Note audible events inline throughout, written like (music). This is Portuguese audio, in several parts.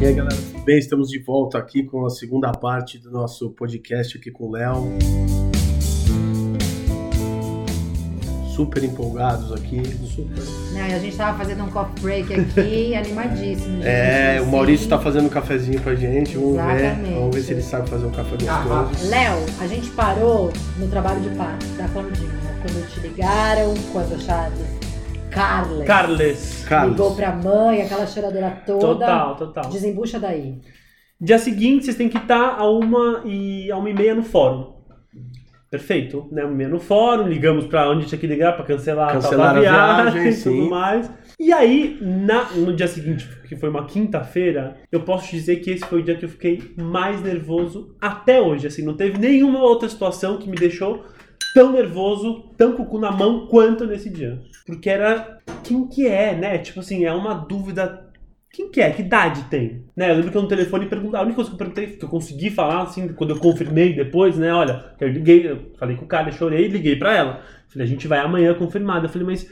E aí, galera, tudo bem? Estamos de volta aqui com a segunda parte do nosso podcast aqui com o Léo. Super empolgados aqui. Super. Não, e a gente tava fazendo um coffee break aqui, (laughs) animadíssimo. gente, É, o assim. Maurício tá fazendo um cafezinho pra gente. Vamos ver. Exatamente. Vamos ver se ele sabe fazer um café gostoso. Léo, a gente parou no trabalho de parto da Claudinha. Quando te ligaram, quando a Carles Carles. Carlos. ligou pra mãe, aquela choradeira toda. Total, total. Desembucha daí. Dia seguinte, vocês têm que estar a uma e a uma e meia no fórum. Perfeito, né? Uma e meia no fórum, ligamos pra onde tinha que ligar pra cancelar, Cancelar a tal da a viagem, viagem, e (laughs) tudo sim. mais. E aí, na- no dia seguinte, que foi uma quinta-feira, eu posso dizer que esse foi o dia que eu fiquei mais nervoso até hoje. Assim, não teve nenhuma outra situação que me deixou tão nervoso, tão com o cu na mão quanto nesse dia. Porque era quem que é, né? Tipo assim, é uma dúvida quem que é? Que idade tem? Né, eu lembro que eu no telefone perguntei, a única coisa que eu perguntei, que eu consegui falar, assim, quando eu confirmei depois, né, olha, eu liguei, eu falei com o cara, eu chorei, liguei pra ela. Falei, a gente vai amanhã confirmada. Eu falei, mas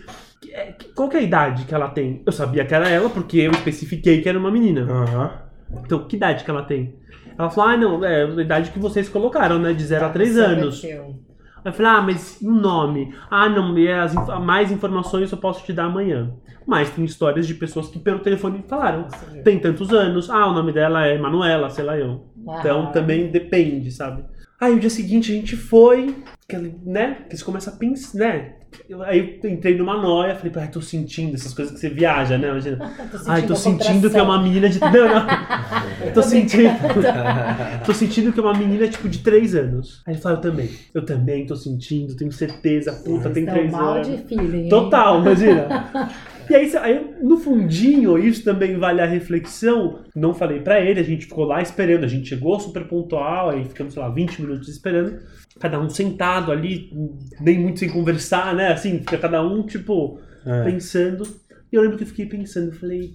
é, qual que é a idade que ela tem? Eu sabia que era ela, porque eu especifiquei que era uma menina. Aham. Então, que idade que ela tem? Ela falou, ah, não, é a idade que vocês colocaram, né, de 0 a 3 anos. Prometeu. Eu falei, ah, mas o nome? Ah, não, e as mais informações eu posso te dar amanhã. Mas tem histórias de pessoas que pelo telefone falaram. Tem tantos anos. Ah, o nome dela é Manuela, sei lá eu. Então Ah. também depende, sabe? Aí o dia seguinte a gente foi, né? Que você começa a pensar, né? Aí eu entrei numa noia, falei, ai, tô sentindo essas coisas que você viaja, né? Imagina. (laughs) Tô Ai, tô sentindo que é uma menina de. Não, não. (laughs) Tô sentindo. tô sentindo que é uma menina, tipo, de 3 anos. Aí ele fala, eu também. Eu também tô sentindo, tenho certeza. Puta, tem Estão 3 mal anos. de feeling. hein? Total, imagina. (laughs) E aí, aí, no fundinho, isso também vale a reflexão. Não falei pra ele, a gente ficou lá esperando. A gente chegou super pontual, aí ficamos, sei lá, 20 minutos esperando. Cada um sentado ali, nem muito sem conversar, né? Assim, fica cada um, tipo, É. pensando. E eu lembro que eu fiquei pensando, eu falei,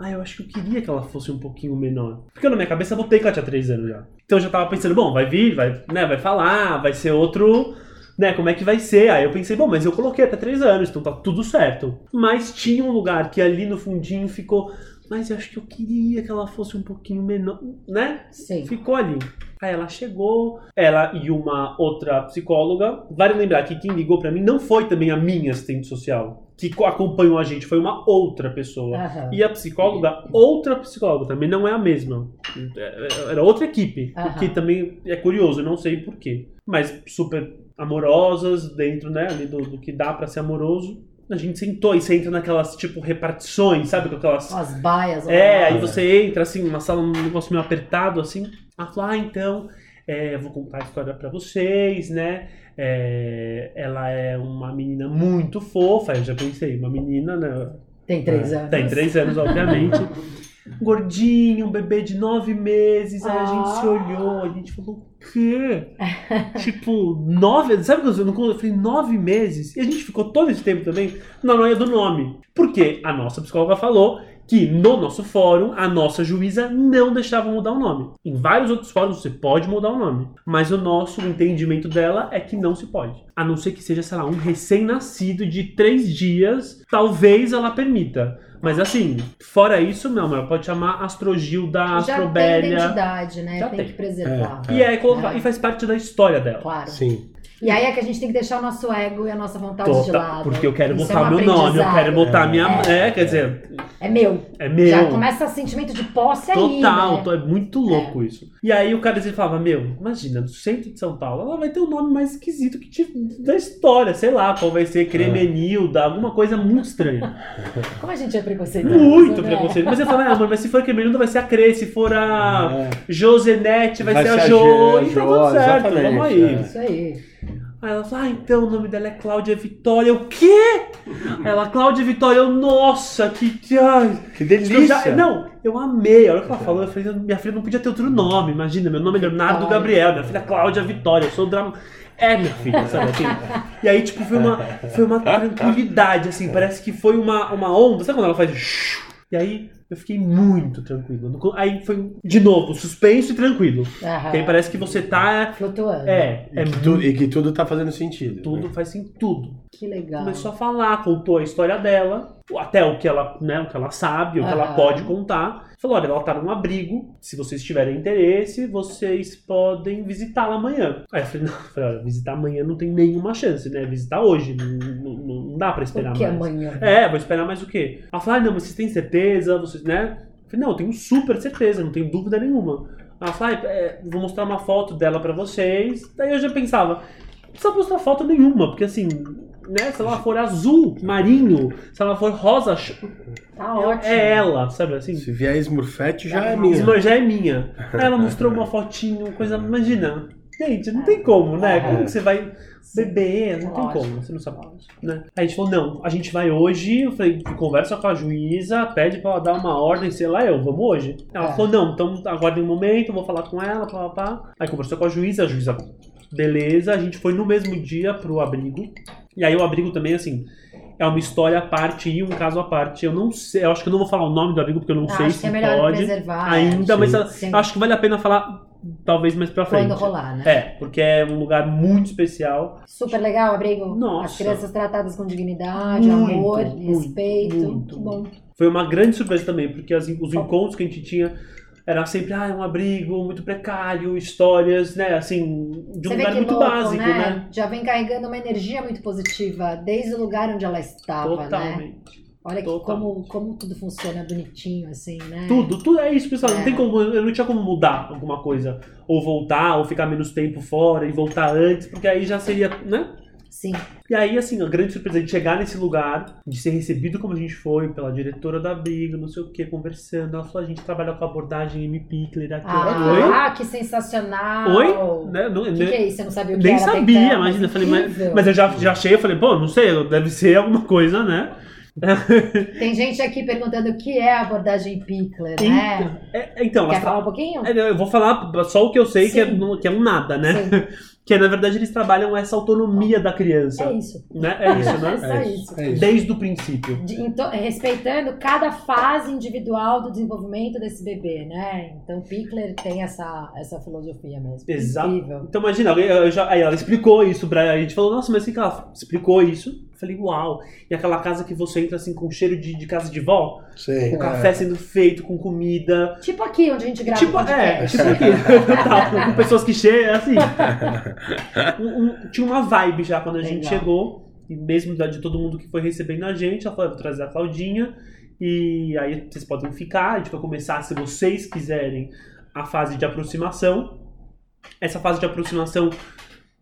ah, eu acho que eu queria que ela fosse um pouquinho menor. Porque na minha cabeça eu botei que ela tinha 3 anos já. Então eu já tava pensando, bom, vai vir, vai, né, vai falar, vai ser outro, né, como é que vai ser? Aí eu pensei, bom, mas eu coloquei até 3 anos, então tá tudo certo. Mas tinha um lugar que ali no fundinho ficou, mas eu acho que eu queria que ela fosse um pouquinho menor, né? Sim. Ficou ali. Aí ela chegou, ela e uma outra psicóloga. Vale lembrar que quem ligou pra mim não foi também a minha assistente social, que co- acompanhou a gente, foi uma outra pessoa. Aham. E a psicóloga, outra psicóloga, também não é a mesma. É- Era outra equipe, o Aham. que também é curioso, eu não sei porquê. Mas super amorosas, dentro né, ali do, do que dá pra ser amoroso. A gente sentou e você entra naquelas, tipo, repartições, sabe? Com aquelas As baias. é, aí você entra assim, numa sala, um negócio meio apertado, assim. Ela fala, ah, então, é, vou contar a história pra vocês, né? É, ela é uma menina muito fofa, eu já pensei, uma menina, né? Tem três anos. Tem três anos, obviamente. (laughs) Gordinho, um bebê de nove meses. Aí a gente se Ah. olhou, a gente falou, o quê? (laughs) tipo, nove. Sabe quando eu não eu falei nove meses? E a gente ficou todo esse tempo também na noia do nome. Porque a nossa psicóloga falou que no nosso fórum, a nossa juíza não deixava mudar o nome. Em vários outros fóruns você pode mudar o nome. Mas o nosso entendimento dela é que não se pode. A não ser que seja, sei lá, um recém-nascido de três dias, talvez ela permita. Mas assim, fora isso, não, ela pode chamar Astrogilda, Já tem Astrobélia. identidade, né? Já tem, tem. que preservar. E, é, colocar- e faz parte da história dela. Claro. Sim. E aí é que a gente tem que deixar o nosso ego e a nossa vontade de Tota- lado. porque eu quero Isso botar é um meu nome, eu quero botar minha. É. É, quer dizer, É meu. é meu. Já começa sentimento de posse aí, Total, né? é muito louco isso. E aí o cara falava, meu, imagina, no centro de São Paulo, ela vai ter o nome mais esquisito que te- da história, sei lá, qual vai ser Cremenilda, alguma coisa muito estranha. Como a gente é preconceituoso, Muito né? preconceito. Mas eu falava, ah, mano, mas se for Cremenilda vai ser a Cre, se for a É. Josenete vai, Vai ser a Jo, e tá tudo certo, vamos aí. é. Isso aí. Aí ela falou, ah, então o nome dela é Cláudia Vitória. O quê? Ela, Cláudia Vitória, eu, nossa, que. Ai, Que eu delícia. já- não, eu amei. A hora que ela falou, eu falei, minha filha não podia ter outro nome. Imagina, meu nome é Leonardo. Gabriel, minha filha é Cláudia Vitória, eu sou drama. É, minha filha, sabe assim? E aí, tipo, foi uma, foi uma tranquilidade, assim, parece que foi uma, uma onda. Sabe quando ela faz. E aí eu fiquei muito tranquilo. Aí foi, de novo, suspenso e tranquilo. Aham. Porque aí parece que você tá. Flutuando. É, E é que, tu- e que tudo tá fazendo sentido. tudo, né? faz assim, tudo. Que legal. Começou a falar, contou a história dela, até o que ela, né, o que ela sabe, o que ela pode contar. Falou, olha, ela tá num abrigo, se vocês tiverem interesse, vocês podem visitá-la amanhã. Aí eu falei, não, eu falei, olha, visitar amanhã não tem nenhuma chance, né? Visitar hoje, não, não, não dá pra esperar O que mais. amanhã? É, vou esperar mais o quê? Ela falou, ah, não, mas vocês têm certeza? Vocês, né? Eu falei, não, eu tenho super certeza, não tenho dúvida nenhuma. Ela falou, ah, é, vou mostrar uma foto dela pra vocês. Daí eu já pensava, não precisa mostrar foto nenhuma, porque assim, né, se ela for azul, marinho, se ela for rosa, Tá ótimo. é ela, sabe assim? Se vier Smurfette, já é Ah, minha. Já é minha. (laughs) Aí ela mostrou uma fotinho, coisa, imagina. Gente, não tem como, né? Como que você vai beber? Não tem como, você não sabe. Né? Aí a gente falou, não, a gente vai hoje. Eu falei, conversa com a juíza, pede pra ela dar uma ordem, sei lá, eu, vamos hoje. Ela É. falou, não, então aguardem um momento, vou falar com ela, pá, pá, pá. Aí conversou com a juíza, a juíza, beleza, a gente foi no mesmo dia pro abrigo. E aí o abrigo também, assim, é uma história à parte e um caso à parte. Eu não sei, eu acho que eu não vou falar o nome do abrigo porque eu não Ah, sei se é melhor pode ainda, sim. mas Sim. acho que vale a pena falar talvez mais pra frente. Quando rolar, né? É, porque é um lugar muito especial. Super legal, abrigo. Nossa. As crianças tratadas com dignidade, Muito, amor, muito, respeito. muito, que bom. Foi uma grande surpresa também, porque as- os encontros que a gente tinha era sempre, ah, é um abrigo muito precário, histórias, né, assim, de um Você lugar muito louco, básico, né? Já vem carregando uma energia muito positiva desde o lugar onde ela estava, né? Totalmente. Olha que como, como tudo funciona bonitinho, assim, né? Tudo, tudo é isso, pessoal. Não É. tem como, eu não tinha como mudar alguma coisa. Ou voltar, ou ficar menos tempo fora e voltar antes, porque aí já seria, né? Sim. E aí, assim, a grande surpresa de chegar nesse lugar, de ser recebido como a gente foi, pela diretora da briga, não sei o que, conversando. Ela falou, a gente trabalha com a abordagem M. Pickler aqui. Ah, que sensacional! Oi? Oi? Né? Não- O que, né? que é isso? Você não sabia o que Nem sabia, imagina. Eu falei, mas, mas eu já, já achei, eu falei, pô, não sei, deve ser alguma coisa, né? (laughs) Tem gente aqui perguntando o que é a abordagem Pickler, né? É, então, Quer elas falar um pouquinho? É, Eu vou falar só o que eu sei, que é, Sim. que é um nada, né? Que é, na verdade, eles trabalham essa autonomia da criança. É isso. Né? É isso, É né? É isso. isso. É isso. Desde o princípio. De- então, respeitando cada fase individual do desenvolvimento desse bebê, né? Então, Pickler tem essa, essa filosofia mesmo. Exato. Incrível. Então imagina, eu- eu já- aí ela explicou isso pra a gente falou, nossa, mas assim que ela explicou isso, eu falei, uau. E aquela casa que você entra assim com cheiro de, de casa de vó, Sei. o café sendo feito com comida. Tipo aqui, onde a gente grava Tipo, o é, tipo aqui, (laughs) (laughs) Total, com pessoas que chegam, assim. (laughs) (laughs) Um- um- tinha uma vibe já quando a gente Legal. chegou, e mesmo de todo mundo que foi recebendo a gente, ela falou, "Eu vou trazer a Claudinha, e aí vocês podem ficar, a gente vai começar, se vocês quiserem, a fase de aproximação. Essa fase de aproximação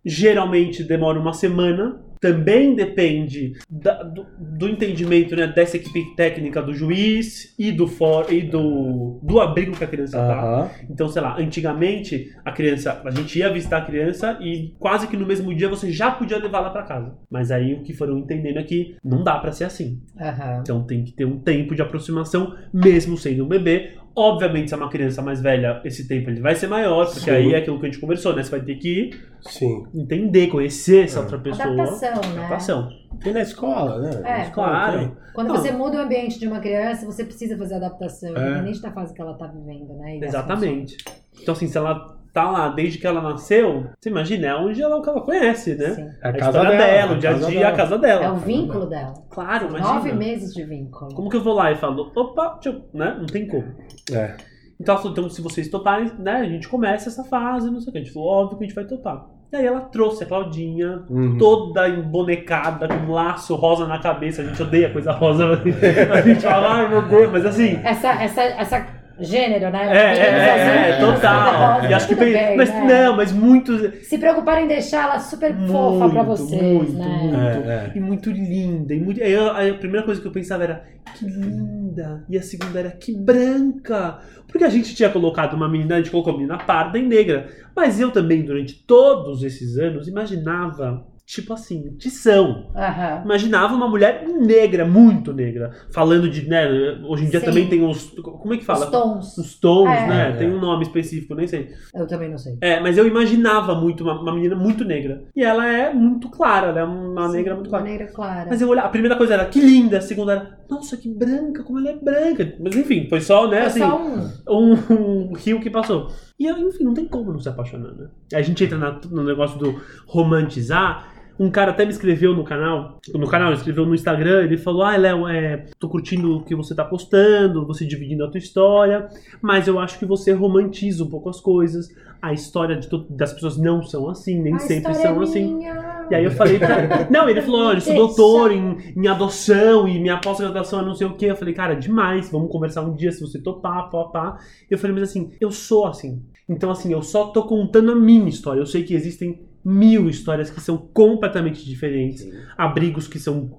geralmente demora uma semana. Também depende da- do, do entendimento né, dessa equipe técnica do juiz e do for, e do, do abrigo que a criança tá. Aham. Então, sei lá, antigamente a criança, a gente ia visitar a criança e quase que no mesmo dia você já podia levá-la pra casa. Mas aí o que foram entendendo é que não dá pra ser assim. Aham. Então tem que ter um tempo de aproximação, mesmo sendo um bebê. Obviamente, se é uma criança mais velha, esse tempo ele vai ser maior, porque Sim. aí é aquilo que a gente conversou, né? Você vai ter que Sim. entender, conhecer essa É. outra pessoa. Adaptação, né? Adaptação. Tem na escola, né? Na É, escola claro. tem. Quando Não. você muda o ambiente de uma criança, você precisa fazer adaptação, É. independente da fase que ela tá vivendo, né? E das Exatamente. Então, assim, se ela tá lá desde que ela nasceu, você imagina, é onde ela, que ela conhece, né? Sim. É A, a casa história dela. dela, o a dia a dia, dela. a casa dela. É o vínculo dela. Claro, imagina. Nove meses de vínculo. Como que eu vou lá e falo, opa, deixa eu- né? Não tem como. É. Então ela falou, então se vocês toparem, né, a gente começa essa fase, não sei o que. A gente falou, óbvio que a gente vai topar. E aí ela trouxe a Claudinha, Uhum. toda embonecada, com um laço rosa na cabeça. A gente odeia coisa rosa. (laughs) A gente fala, ai meu Deus, mas assim. Essa, essa, essa gênero, né? É, é, é, é, total. E acho que bem, bem, mas né? não, mas muito. Se preocuparem em deixar ela super fofa pra Muito, vocês, muito, né? muito. É, é. E muito linda. E muito... eu- a primeira coisa que eu pensava era que linda. E a segunda era que branca. Porque a gente tinha colocado uma menina, a gente colocou uma menina parda e negra. Mas eu também, durante todos esses anos, imaginava tipo assim, tição. Aham. Imaginava uma mulher negra, muito negra. Falando de, né, hoje em dia Sim. também tem os, como é que fala? Os tons. Os tons, É. né? É. Tem um nome específico, nem sei. Eu também não sei. É, mas eu imaginava muito uma, uma menina muito negra. E ela é muito clara, ela é uma Sim, negra muito clara. Uma negra clara. Mas eu olhava, a primeira coisa era, que linda, a segunda era, nossa, que branca, como ela é branca. Mas enfim, foi só, né, Foi assim, só um. um, um (laughs) rio que passou. E enfim, não tem como não se apaixonar, né? A gente entra na- no negócio do romantizar. Um cara até me escreveu no canal, no canal, ele escreveu no Instagram, ele falou, ah, Léo, é, tô curtindo o que você tá postando, você dividindo a tua história, mas eu acho que você romantiza um pouco as coisas, a história das pessoas não são assim, nem A sempre história são é assim. minha. E aí eu falei pra (laughs) Não, ele falou, olha, eu sou doutor em, em adoção e minha pós-graduação é não sei o quê. Eu falei, cara, demais, vamos conversar um dia se você topar, pá, pá. Eu falei, mas assim, eu sou assim. Então, assim, eu só tô contando a minha história. Eu sei que existem mil histórias que são completamente diferentes. Abrigos que são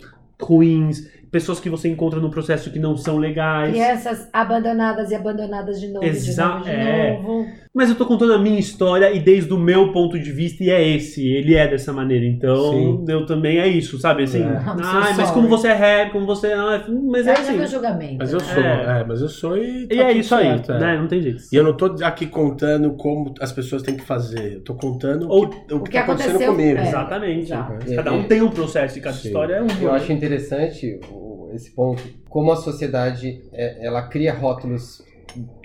ruins, pessoas que você encontra no processo que não são legais. Crianças abandonadas e abandonadas de novo, Exa- de novo, de é. novo. Mas eu tô contando a minha história e desde o meu ponto de vista, e é esse, ele é dessa maneira. Então, Sim. eu também é isso, sabe? Assim, É. Ai, mas sorry. como você é rap, como você. ah, mas é Aí já assim. foi julgamento. Mas eu né? sou, É. é, mas eu sou e. tá E é tudo isso aí, certo, é. né? Não tem jeito. E eu não tô aqui contando como as pessoas têm que fazer. Eu tô contando Ou- o que, o que, que tá acontecendo aconteceu, comigo. é. Exatamente. Exato. Cada um tem um processo e cada Sim. história é um. Eu acho interessante o- esse ponto, como a sociedade é, ela cria rótulos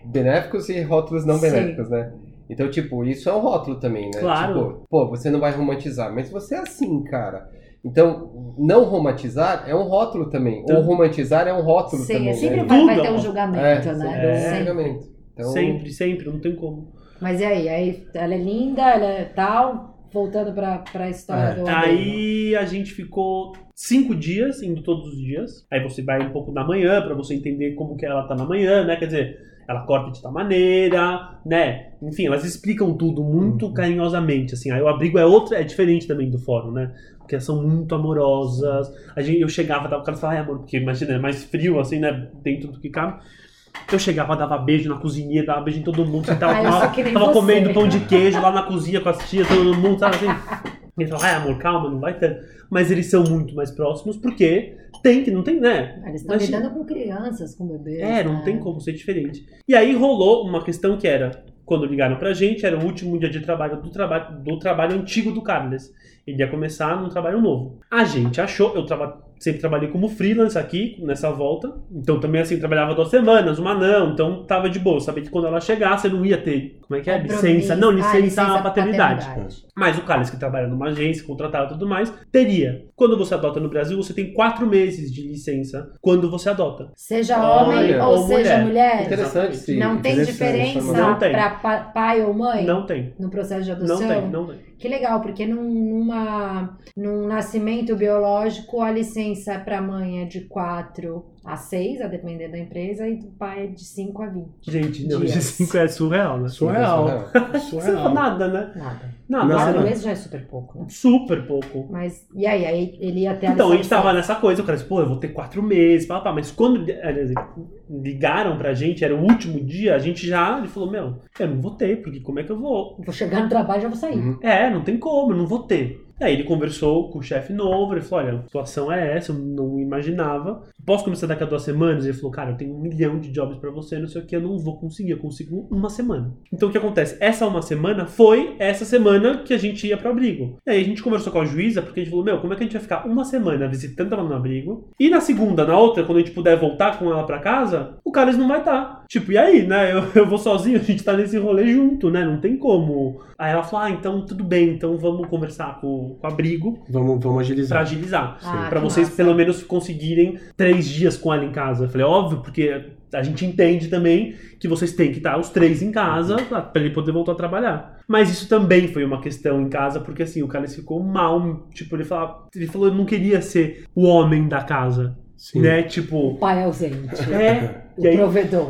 benéficos e rótulos não Sim. benéficos, né? Então, tipo, isso é um rótulo também, né? Claro. Tipo, pô, você não vai romantizar, mas você é assim, cara. Então, não romantizar é um rótulo também. Então- Ou romantizar é um rótulo Sim, também. sempre né? vai, vai ter um é- julgamento, É, né? é um Sempre. julgamento. Então, Sempre, sempre, não tem como. Mas e aí? Aí ela é linda, ela é tal. Voltando pra, pra história É. do abrigo. Aí a gente ficou cinco dias, indo todos os dias. Aí você vai um pouco na manhã, pra você entender como que ela tá na manhã, né? Quer dizer, ela corta de tal maneira, né? Enfim, elas explicam tudo muito Uhum. carinhosamente, assim. Aí o abrigo é outra, é diferente também do fórum, né? Porque elas são muito amorosas. A gente, eu chegava, tava, o cara falava, ai amor, porque imagina, é mais frio, assim, né? Dentro do que cabe. Eu chegava, dava beijo na cozinha, dava beijo em todo mundo. Você tava, sou que nem tava você. comendo pão de queijo lá na cozinha com as tias, todo mundo, sabe assim? Ele fala, ai amor, calma, não vai ter. Mas eles são muito mais próximos porque tem que, não tem, né? Eles estão lidando com crianças, com bebês. É, não né? tem como ser diferente. E aí rolou uma questão que era, quando ligaram pra gente, era o último dia de trabalho do trabalho, do trabalho antigo do Carles. Ele ia começar num trabalho novo. A gente achou, eu traba, sempre trabalhei como freelance aqui, nessa volta. Então também assim, trabalhava duas semanas, uma não, então tava de boa. Sabia que quando ela chegasse, eu não ia ter, como é que é? Licença. Não, Ah, licença, paternidade. paternidade. Mas o Carlos, que trabalha numa agência, contratado e tudo mais, teria. Quando você adota no Brasil, você tem quatro meses de licença quando você adota. Seja Olha, homem ou, ou seja mulher. mulher, Interessante. sim, não tem interessante diferença essa Não tem. pra pa- pai ou mãe Não tem. no processo de Não adoção? tem, não tem. Que legal, porque num, numa, num nascimento biológico, a licença para mãe é de 4 a 6, a depender da empresa, e do pai é de 5 a 20. Gente, não, Dias. de 5 é surreal, né? Surreal. (laughs) Não Surreal. nada, né? Nada. Nada. nada. Quatro meses já é super pouco, né? Super pouco. Mas, e aí? Aí ele ia ter a Então, a gente tava nessa coisa, o cara disse, pô, eu vou ter quatro meses, pá, pá. mas quando aliás, ligaram pra gente, era o último dia, a gente já, ele falou, meu, eu não vou ter, porque como é que eu vou? Vou chegar no trabalho e já vou sair. Uhum. É, não tem como, eu não vou ter. Aí ele conversou com o chefe novo, ele falou, olha, a situação é essa, eu não imaginava. Posso começar daqui a duas semanas? Ele falou, cara, eu tenho um milhão de jobs pra você, não sei o que, eu não vou conseguir, eu consigo uma semana. Então o que acontece? Essa uma semana foi essa semana que a gente ia pro abrigo. E aí a gente conversou com a juíza, porque a gente falou, meu, como é que a gente vai ficar uma semana visitando ela no abrigo? E na segunda, na outra, quando a gente puder voltar com ela pra casa, o Carlos não vai estar. Tipo, e aí, né? Eu, eu vou sozinho, a gente tá nesse rolê junto, né? Não tem como. Aí ela falou, ah, então tudo bem, então vamos conversar com, com o abrigo Vvamos, vamos pra agilizar. agilizar. Ah, Pra vocês massa. pelo menos conseguirem três dias com ela em casa. Eu falei, óbvio, porque a gente entende também que vocês têm que estar os três em casa pra pra ele poder voltar a trabalhar. Mas isso também foi uma questão em casa, porque assim, o Carlos ficou mal. Tipo, ele falava, ele falou, eu não queria ser o homem da casa. Sim. Né? Tipo. O pai ausente. É. (laughs) O E aí, provedor.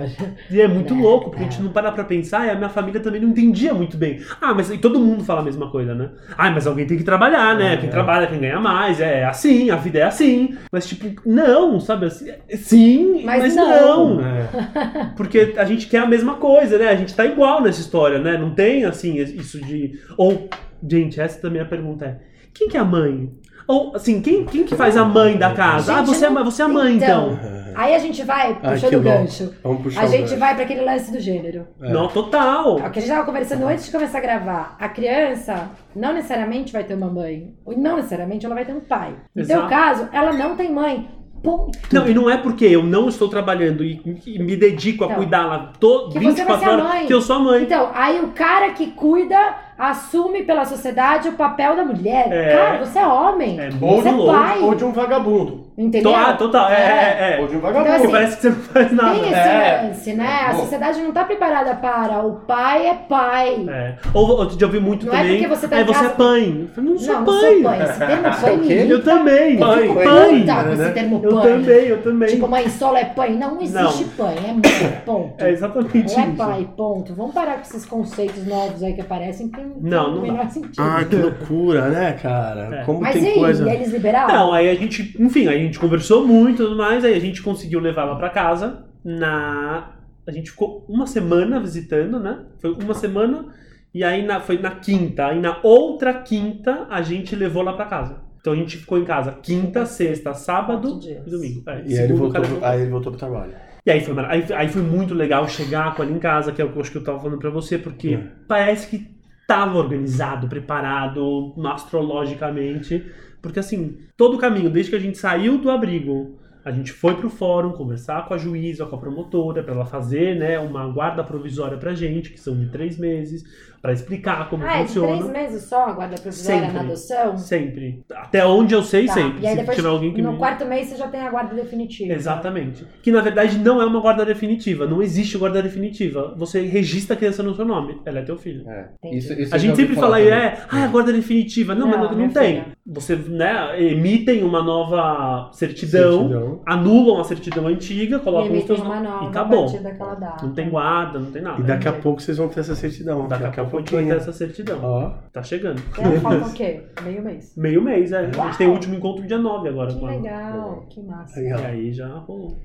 e é muito (laughs) É, louco, porque a é. gente não para pra pensar e a minha família também não entendia muito bem. Ah, mas e todo mundo fala a mesma coisa, né? Ah, mas alguém tem que trabalhar, né? É. Quem trabalha, quem ganha mais, é assim, a vida é assim. Mas tipo, não, sabe assim? Sim, mas, Mas não. não. É. (laughs) Porque a gente quer a mesma coisa, né? A gente tá igual nessa história, né? Não tem assim isso de. Ou, gente, essa também é a pergunta é. quem que é a mãe? Ou, assim, quem, quem que faz a mãe da casa? ah, Gente, você é, não- ma- você é a mãe, então. Aí a gente vai, Ai, puxando o gancho, Vamos puxar a gente gancho. vai pra aquele lance do gênero. É. Não, total. É O que a gente tava conversando antes de começar a gravar. A criança não necessariamente vai ter uma mãe. Não necessariamente ela vai ter um pai. No Exato. teu caso, ela não tem mãe. Ponto. Não, e não é porque eu não estou trabalhando e, e me dedico a Então, cuidá-la você vai 24 ser a horas mãe. que eu sou a mãe. Então, aí o cara que cuida assume pela sociedade o papel da mulher. É. Cara, você é homem. É Ou você de, é um, pai. ou de um vagabundo. Entendeu? Total, total. É, é, é. Ou de um Então, vagabundo. Porque assim, parece que você não faz nada. Tem esse É. lance, né? A sociedade não tá preparada para o pai é pai. É. Ou outro dia eu ouvi muito Não é também. porque você tá "Ai, em você casa- é pai. Eu não sou não, pai. não sou pai. Esse termo (laughs) pai me irrita. Eu também. Eu Pai, fico pai. com esse termo Eu pai. também, eu também. Tipo, mãe solo é pai. Não existe pai, é mãe, (coughs) ponto. É exatamente Ou é isso. pai, ponto. Vamos parar com esses conceitos novos aí que aparecem, porque não, Não, tem não menor sentido. Ai, que loucura, né, cara? É. Como Mas tem e aí, coisa. eles liberaram? Não, aí a gente, enfim, a gente conversou muito e tudo mais, aí a gente conseguiu levar ela pra casa na. A gente ficou uma semana visitando, né? Foi uma semana, e aí na, foi na quinta. Aí na outra quinta a gente levou lá pra casa. Então a gente ficou em casa quinta, sexta, sábado e domingo. É, E aí ele, voltou, pro- aí ele voltou pro trabalho. E aí foi, aí, aí foi muito legal chegar com ela em casa, que é o que eu acho que eu tava falando pra você, porque É. parece que tava organizado, preparado astrologicamente. Porque assim, todo o caminho, desde que a gente saiu do abrigo, a gente foi pro fórum conversar com a juíza, com a promotora, pra ela fazer né, uma guarda provisória pra gente, que são de três meses, pra explicar como Ah, é de funciona. três meses só a guarda provisória Sempre. na adoção? Sempre. Até onde eu sei, Tá. sempre. E aí Se depois, tiver alguém que no me... quarto mês, você já tem a guarda definitiva. Exatamente. Que na verdade não é uma guarda definitiva. Não existe guarda definitiva. Você registra a criança no seu nome. Ela é teu filho. É. Isso, isso A gente sempre fala aí, é, ah, a guarda definitiva. Não, Não, mas não, minha tem. filha. Você, né, emitem uma nova certidão, Certidão. anulam a certidão antiga, colocam os teus uma nomes nova e a acabou. partir daquela data. Não tem guarda, não tem nada. E daqui a pouco vocês vão ter essa certidão. Daqui a pouco a gente vai ter essa certidão. Ó. Tá chegando. Então, falta o quê? Meio mês. Meio mês, é. A gente tem o último encontro dia 9 agora Que com ela. legal, que massa. Legal. E aí já rolou.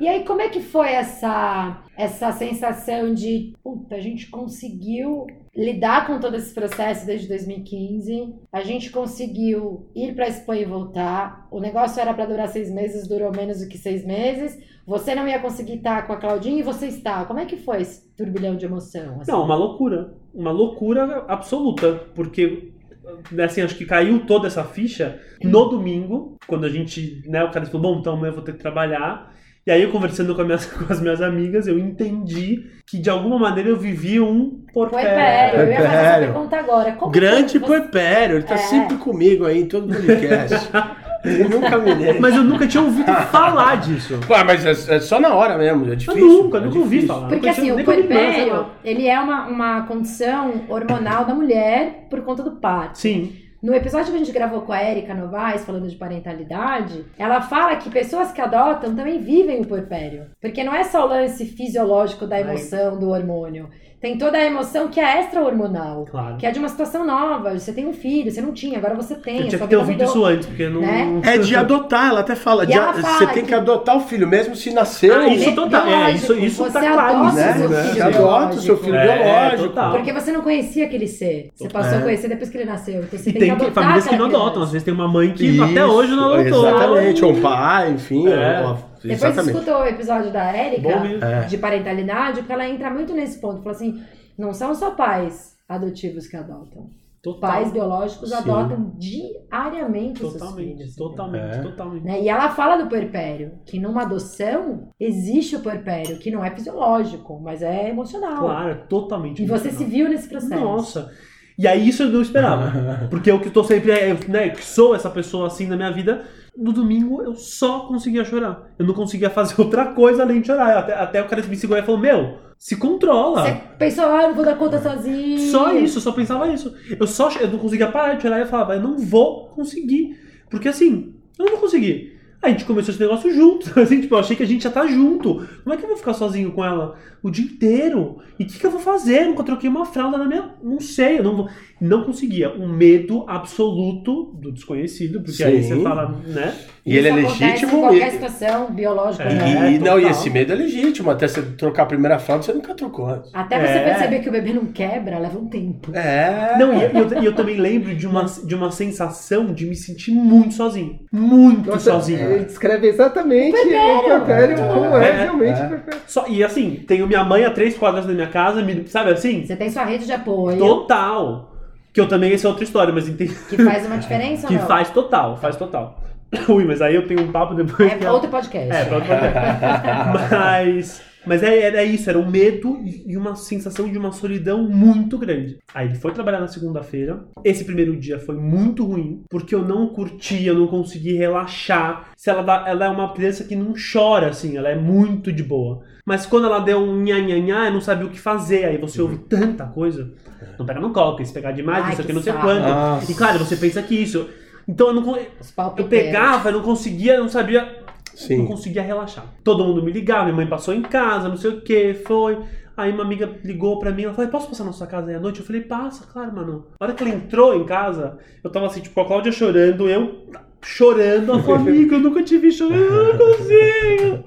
E aí, como é que foi essa, essa sensação de, puta, a gente conseguiu lidar com todo esse processo desde 2015, a gente conseguiu ir pra Espanha e voltar, o negócio era pra durar seis meses, durou menos do que seis meses, você não ia conseguir estar com a Claudinha e você está. Como é que foi esse turbilhão de emoção? assim? Não, uma loucura. Uma loucura absoluta. Porque, assim, acho que caiu toda essa ficha no domingo, quando a gente, né, o cara falou, bom, então amanhã eu vou ter que trabalhar. E aí, eu conversando com, as minhas- (laughs) com as minhas amigas, eu entendi que de alguma maneira eu vivi um porpério. Puerpério, eu ia fazer essa pergunta agora. Como Grande você- puerpério, ele tá É. sempre comigo aí em todo podcast. (laughs) ele nunca me deixa. Mas eu nunca tinha ouvido falar disso. Ué, mas é, é só na hora mesmo, é Eu difícil. nunca, é nunca ouvi falar. Porque assim, o puerpério, ele é uma, uma condição hormonal da mulher por conta do parto. Sim. No episódio que a gente gravou com a Erika Novaes, falando de parentalidade, ela fala que pessoas que adotam também vivem o puerpério. Porque não é só o lance fisiológico da emoção, do hormônio. Tem toda a emoção que é extra-hormonal. Claro. Que é de uma situação nova. Você tem um filho, você não tinha, agora você tem. Eu a tinha sua que ter ouvido mudou. isso antes, porque não. Né? É de (laughs) adotar, ela até fala. De- ela você fala tem que- que adotar o filho, mesmo se nasceu. Ah, isso Ele- total. É, isso, isso você tá adota claro. o né? seu né? filho Você adota o seu biológico. filho É, biológico. total. Porque você não conhecia aquele ser. Você passou É. a conhecer depois que ele nasceu. Então você E tem, tem que que, adotar famílias que não adotam. Às vezes tem uma mãe que Isso, até hoje não adotou. Exatamente, ou um pai, enfim. É. ou- Depois exatamente. escuta o episódio da mesmo. É. de parentalidade, porque ela entra muito nesse ponto. Fala assim: não são só pais adotivos que adotam. Total. Pais biológicos Sim. adotam diariamente os seus Totalmente, filhos. totalmente, É. totalmente. Né? E ela fala do puerpério, que numa adoção existe o puerpério, que não é fisiológico, mas é emocional. Claro, é totalmente. E você se emocional. viu nesse processo. Nossa. E aí isso eu não esperava. (laughs) Porque eu que tô sempre, é, eu, né, que sou essa pessoa assim na minha vida, no domingo eu só conseguia chorar. Eu não conseguia fazer (laughs) outra coisa além de chorar. Até, até o cara me segurou e falou: Meu, se controla. Você pensou, ah, eu não vou dar conta sozinho. Só isso, eu só pensava isso. Eu só eu não conseguia parar de chorar e eu falava, eu não vou conseguir. Porque assim, eu não vou conseguir. A gente começou esse negócio junto. (laughs) Assim, tipo, eu achei que a gente já tá junto. Como é que eu vou ficar sozinho com ela o dia inteiro? E o que, que eu vou fazer? Eu nunca troquei uma fralda na minha. Não sei, eu não vou. Não conseguia. Um medo absoluto do desconhecido, porque aí Sim. você fala, né? E ele é legítimo. Em qualquer situação biológica. É. né? E, não, e esse medo é legítimo. Até você trocar a primeira fralda, você nunca trocou antes. Até você É. perceber que o bebê não quebra, leva um tempo. É. Não, e eu, e eu também lembro de uma, de uma sensação de me sentir muito sozinho. Muito Nossa, sozinho. Ele descreve exatamente o puerpério, como é, É, realmente é. o. Só, e assim, tenho minha mãe a três quadras da minha casa, me- sabe assim? Você tem sua rede de apoio, Total. Que eu também, essa é outra história, mas entendi. que faz uma diferença (laughs) Que ou não? faz total, faz total. (coughs) Ui, mas aí eu tenho um papo depois. que É outro podcast. É, pode (laughs) Mas. Mas é- era isso, era um medo e uma sensação de uma solidão muito grande. Aí ele foi trabalhar na segunda-feira. Esse primeiro dia foi muito ruim, porque eu não curtia, eu não consegui relaxar. Se ela, dá- ela é uma criança que não chora, assim, ela é muito de boa. Mas quando ela deu um nha nha nha, eu não sabia o que fazer. Aí você ouve tanta coisa. Não pega, não coloca. Se pegar demais, Ai, isso aqui que não sei saco. quanto. Nossa. E claro, você pensa que isso. Então eu não. Eu pegava, eu não conseguia, eu não sabia não Sim. conseguia relaxar. Todo mundo me ligava, minha mãe passou em casa, não sei o que, foi. Aí uma amiga ligou pra mim, ela falou, posso passar na sua casa aí à noite? Eu falei, passa, claro, mano. Na hora que ela entrou em casa, eu tava assim, tipo, a Cláudia chorando, eu chorando. Ela falou, amiga, eu nunca te vi chorando, eu não consigo.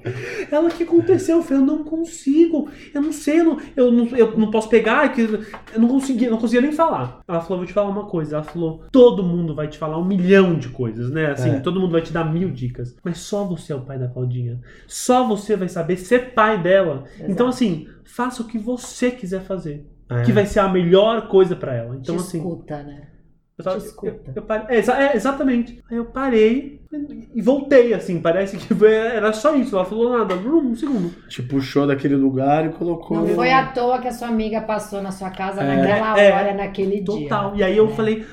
Ela, o que aconteceu? Eu falei, eu não consigo, eu não sei, eu não, eu não, eu não posso pegar, é que eu não conseguia, não conseguia nem falar. Ela falou, vou te falar uma coisa. Ela falou, todo mundo vai te falar um milhão de coisas, né? Assim, É. todo mundo vai te dar mil dicas. Mas só você é o pai da Claudinha. Só você vai saber ser pai dela. Exato. Então, assim, faça o que você quiser fazer. É. Que vai ser a melhor coisa pra ela. Então, Te assim. escuta, né? Eu tava- Te escuta. eu- eu parei- é, exa- é, exatamente. Aí eu parei e voltei, assim. Parece que foi- era só isso. Ela falou nada. Um segundo. Te puxou daquele lugar e colocou. Não foi à toa que a sua amiga passou na sua casa É. naquela É. hora, naquele dia. Total. E aí eu É. falei,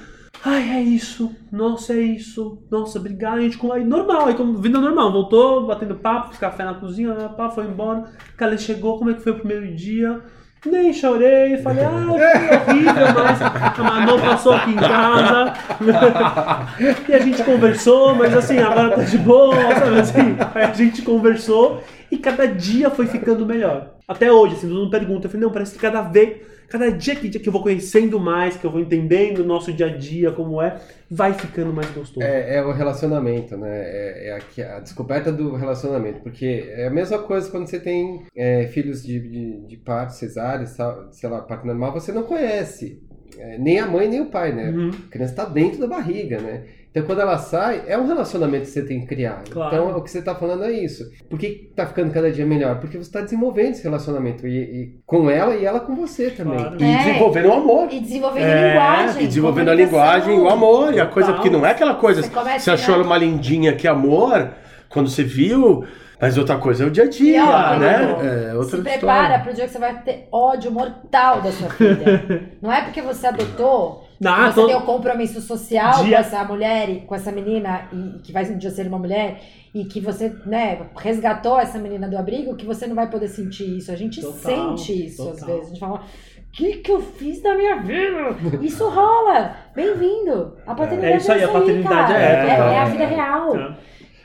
ai, é isso. Nossa, é isso. Nossa, obrigado. A gente, aí, normal, aí como vida normal. Voltou, batendo papo, fiz café na cozinha, pá, foi embora. Cara, chegou, como é que foi o primeiro dia? Nem chorei, falei, ah, foi (laughs) horrível, mas a Manu passou aqui em casa. e a gente conversou, mas assim, agora tá de boa, sabe assim? Aí a gente conversou e cada dia foi ficando melhor. Até hoje, assim, todo mundo pergunta, eu falei, não, parece que cada vez, cada dia que, dia que eu vou conhecendo mais, que eu vou entendendo o nosso dia a dia, como é, vai ficando mais gostoso. É, é o relacionamento, né? É, é aqui a descoberta do relacionamento. Porque é a mesma coisa quando você tem é, filhos de, de, de parto, cesáreas, tal, sei lá, parto normal, você não conhece. é, nem a mãe, nem o pai, né? Uhum. A criança está dentro da barriga, né? Então, quando ela sai, é um relacionamento que você tem que criar. Claro. Então, o que você está falando é isso. Por que está ficando cada dia melhor? Porque você está desenvolvendo esse relacionamento e, e com ela e ela com você também. Claro. E É. desenvolvendo o amor. E desenvolvendo É, a linguagem. E desenvolvendo a linguagem e o amor. E a coisa, porque não é aquela coisa. Você Você achou né? ela uma lindinha que amor, quando você viu. Mas outra coisa é o dia a dia, E, ó, né? É outra Se história. prepara pro dia que você vai ter ódio mortal da sua filha. (laughs) Não é porque você adotou, Ah, você tô- tem um compromisso social Dia- com essa mulher, e com essa menina, e que vai um dia ser uma mulher, e que você, né, resgatou essa menina do abrigo, que você não vai poder sentir isso. A gente Total, sente isso às total. vezes. A gente fala, o que, que eu fiz da minha vida? (laughs) Isso rola! Bem-vindo! A paternidade É isso aí, a paternidade cara. é, é, total. é a vida real. É.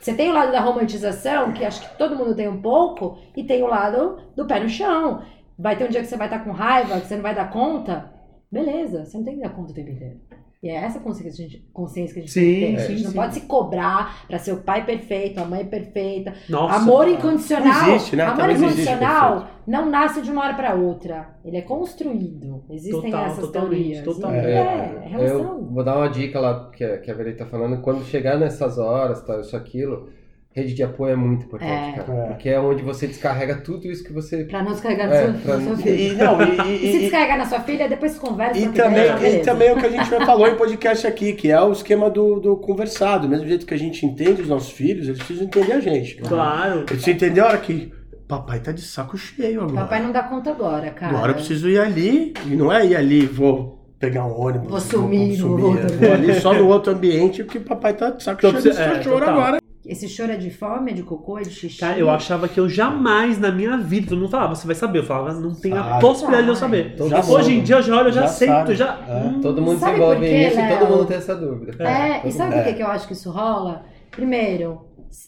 Você tem o lado da romantização, que acho que todo mundo tem um pouco, e tem o lado do pé no chão. Vai ter um dia que você vai estar com raiva, que você não vai dar conta. Beleza, você não tem que dar conta o tempo inteiro. E é essa consciência que a gente, consciência que a gente Sim, tem a sim, gente não sim. pode se cobrar pra ser o pai perfeito, a mãe perfeita. Nossa. Amor incondicional. Não existe, né? Amor Também não existe incondicional não nasce de uma hora pra outra. Ele é construído. Existem Total, essas teorias. totalmente. E É, é relação. Eu vou dar uma dica lá que a, que a Verei tá falando. Quando chegar nessas horas, tal, isso, aquilo, rede de apoio é muito importante, É. cara. É. Porque é onde você descarrega tudo isso que você. Pra não descarregar É, na sua, na filha. E, não, e, E e- se descarregar na sua filha, depois conversa. E também, e também o que a gente já falou em podcast aqui, que é o esquema do, do conversado. Do mesmo jeito que a gente entende os nossos filhos, eles precisam entender a gente. Claro. Eles precisam entender a hora que papai tá de saco cheio agora. Papai não dá conta agora, cara. Agora eu preciso ir ali, e não é ir ali, vou pegar um ônibus. Vou sumir no sumir, outro Vou ali (laughs) só no outro ambiente, porque papai tá de saco cheio desse você- é, agora. Esse choro é de fome, é de cocô, é de xixi? Cara, eu achava que eu jamais na minha vida, todo mundo falava, você vai saber. Eu falava, não tem a Sabe. possibilidade de eu saber. Todo Já mundo- Hoje em dia eu já olho, eu já, Já sabe. eu já. É. Hum, Todo mundo Sabe desenvolve por quê, isso e Léo? todo mundo tem essa dúvida. É, todo e sabe mundo. por que que eu acho que isso rola? Primeiro,